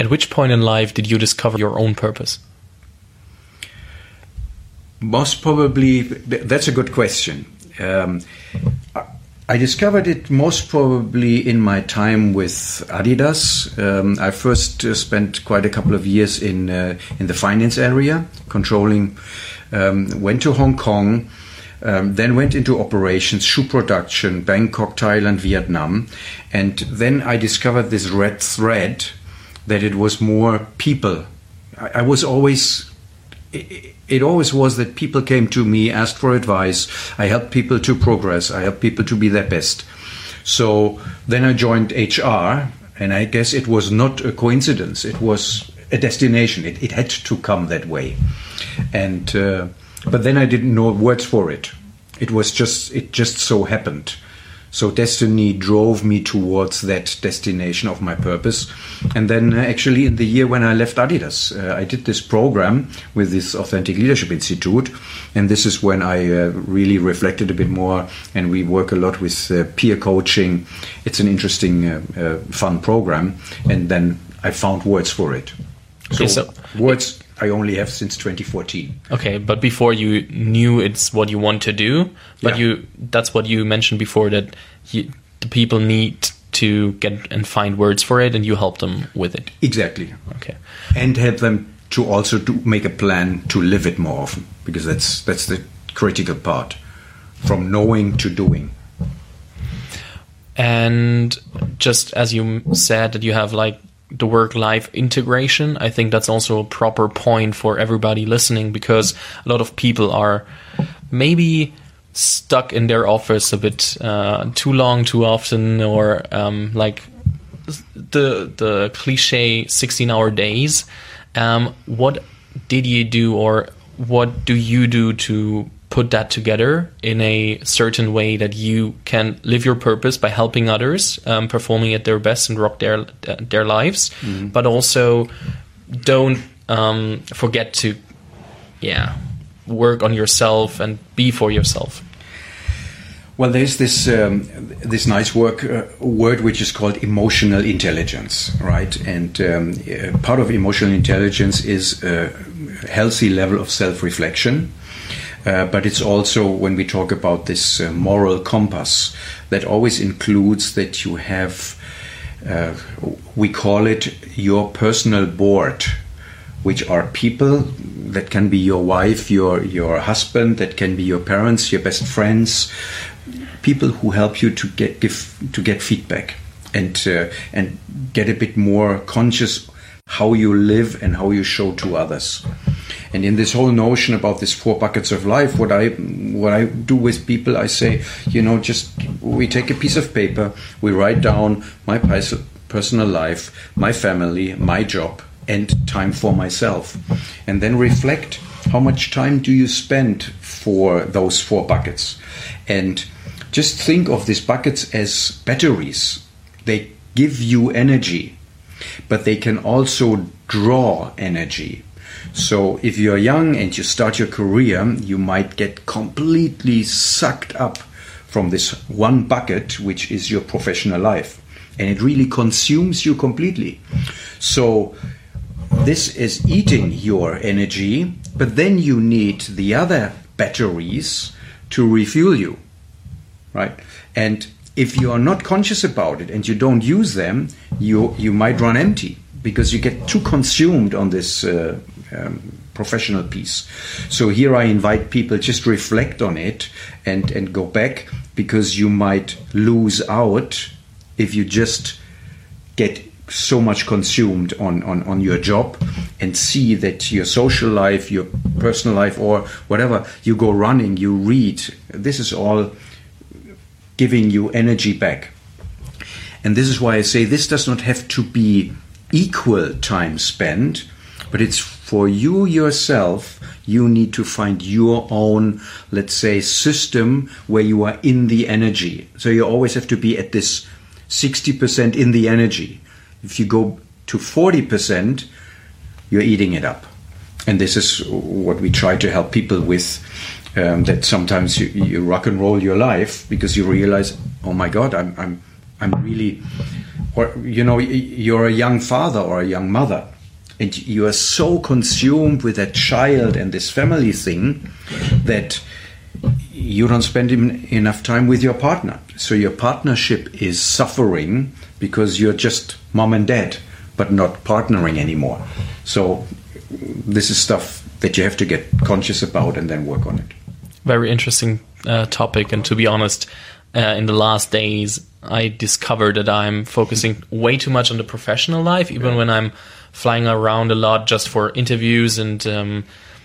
At which point in life did you discover your own purpose? Most probably, that's a good question. Um, I discovered it most probably in my time with Adidas. Um, I first uh, spent quite a couple of years in uh, in the finance area, controlling. Um, went to Hong Kong, um, then went into operations, shoe production, Bangkok, Thailand, Vietnam, and then I discovered this red thread that it was more people. I, I was always it, it, always was that people came to me, asked for advice. I helped people to progress. I helped people to be their best. So then I joined HR, and I guess it was not a coincidence. It was a destination. It, it had to come that way, and uh, but then I didn't know words for it. It was just it just so happened. So destiny drove me towards that destination of my purpose. And then uh, actually in the year when I left Adidas, uh, I did this program with this Authentic Leadership Institute. And this is when I uh, really reflected a bit more. And we work a lot with uh, peer coaching. It's an interesting, uh, uh, fun program. And then I found words for it. So, okay, so words I only have since 2014. Okay, but before you knew it's what you want to do, but yeah. you that's what you mentioned before that you, the people need to get and find words for it, and you help them with it. Exactly. Okay, and help them to also to make a plan to live it more often because that's that's the critical part from knowing to doing. And just as you said that you have like the work life integration. I think that's also a proper point for everybody listening because a lot of people are maybe stuck in their office a bit uh, too long, too often, or um, like the the cliche sixteen hour days. Um, what did you do, or what do you do to put that together in a certain way that you can live your purpose by helping others, um, performing at their best and rock their their lives, mm-hmm. but also don't um, forget to, yeah, work on yourself and be for yourself. Well, there's this um, this nice work uh, word which is called emotional intelligence, right? And um, uh, part of emotional intelligence is a healthy level of self reflection uh, but it's also when we talk about this uh, moral compass that always includes that you have, uh, we call it your personal board, which are people that can be your wife, your your husband, that can be your parents, your best friends, people who help you to get give to get feedback and uh, and get a bit more conscious how you live and how you show to others. And in this whole notion about these four buckets of life, what I what I do with people, I say, you know, just we take a piece of paper, we write down my personal life, my family, my job, and time for myself, and then reflect how much time do you spend for those four buckets, and just think of these buckets as batteries. They give you energy, but they can also draw energy so if you're young and you start your career, you might get completely sucked up from this one bucket, which is your professional life. And it really consumes you completely. So this is eating your energy, but then you need the other batteries to refuel you. Right? And if you are not conscious about it and you don't use them, you you might run empty because you get too consumed on this uh, um, professional piece. So here I invite people just reflect on it and and go back because you might lose out if you just get so much consumed on, on, on your job and see that your social life, your personal life, or whatever, you go running, you read, this is all giving you energy back. And this is why I say this does not have to be equal time spent, but it's for you yourself, you need to find your own, let's say, system where you are in the energy. So you always have to be at this 60% in the energy. If you go to 40%, you're eating it up. And this is what we try to help people with. Um, that sometimes you, you rock and roll your life because you realize, oh my God, I'm, I'm, I'm really or you know, you're a young father or a young mother, and you are so consumed with that child and this family thing that you don't spend enough time with your partner. So your partnership is suffering because you're just mom and dad, but not partnering anymore. So this is stuff that you have to get conscious about and then work on it. Very interesting uh, topic, and to be honest, uh, in the last days, I discovered that I'm focusing way too much on the professional life, even yeah. when I'm flying around a lot just for interviews and um,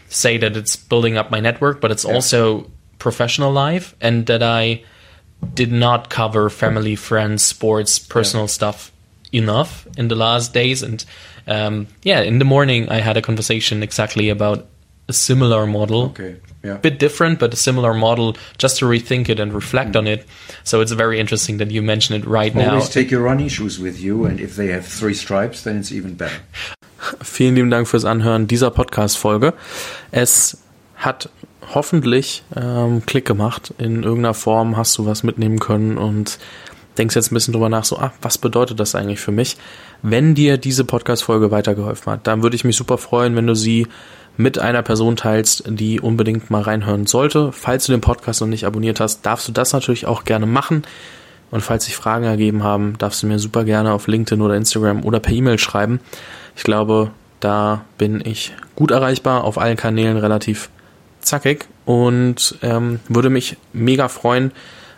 say that it's building up my network, but it's yeah. also professional life, and that I did not cover family, friends, sports, personal yeah. stuff enough in the last days. And um, yeah, in the morning, I had a conversation exactly about a similar model. Okay. Yeah. Bit different, but a similar model just to rethink it and reflect mm. on it. So it's very interesting that you mention it right Always now. Always take your running shoes with you, and if they have three stripes, then it's even better. Vielen lieben Dank fürs Anhören dieser Podcast-Folge. Es hat hoffentlich ähm, Klick gemacht. In irgendeiner Form hast du was mitnehmen können und denkst jetzt ein bisschen drüber nach, so, ah, was bedeutet das eigentlich für mich? Wenn dir diese Podcast-Folge weitergeholfen hat, dann würde ich mich super freuen, wenn du sie mit einer Person teilst, die unbedingt mal reinhören sollte. Falls du den Podcast noch nicht abonniert hast, darfst du das natürlich auch gerne machen. Und falls sich Fragen ergeben haben, darfst du mir super gerne auf LinkedIn oder Instagram oder per E-Mail schreiben. Ich glaube, da bin ich gut erreichbar, auf allen Kanälen relativ zackig und ähm, würde mich mega freuen,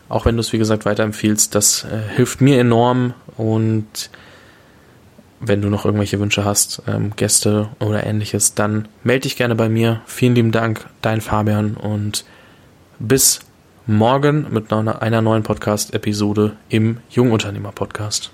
auch wenn du es wie gesagt weiterempfiehlst. Das äh, hilft mir enorm und wenn du noch irgendwelche Wünsche hast, ähm, Gäste oder ähnliches, dann melde dich gerne bei mir. Vielen lieben Dank, dein Fabian und bis morgen mit einer neuen Podcast-Episode im Jungunternehmer-Podcast.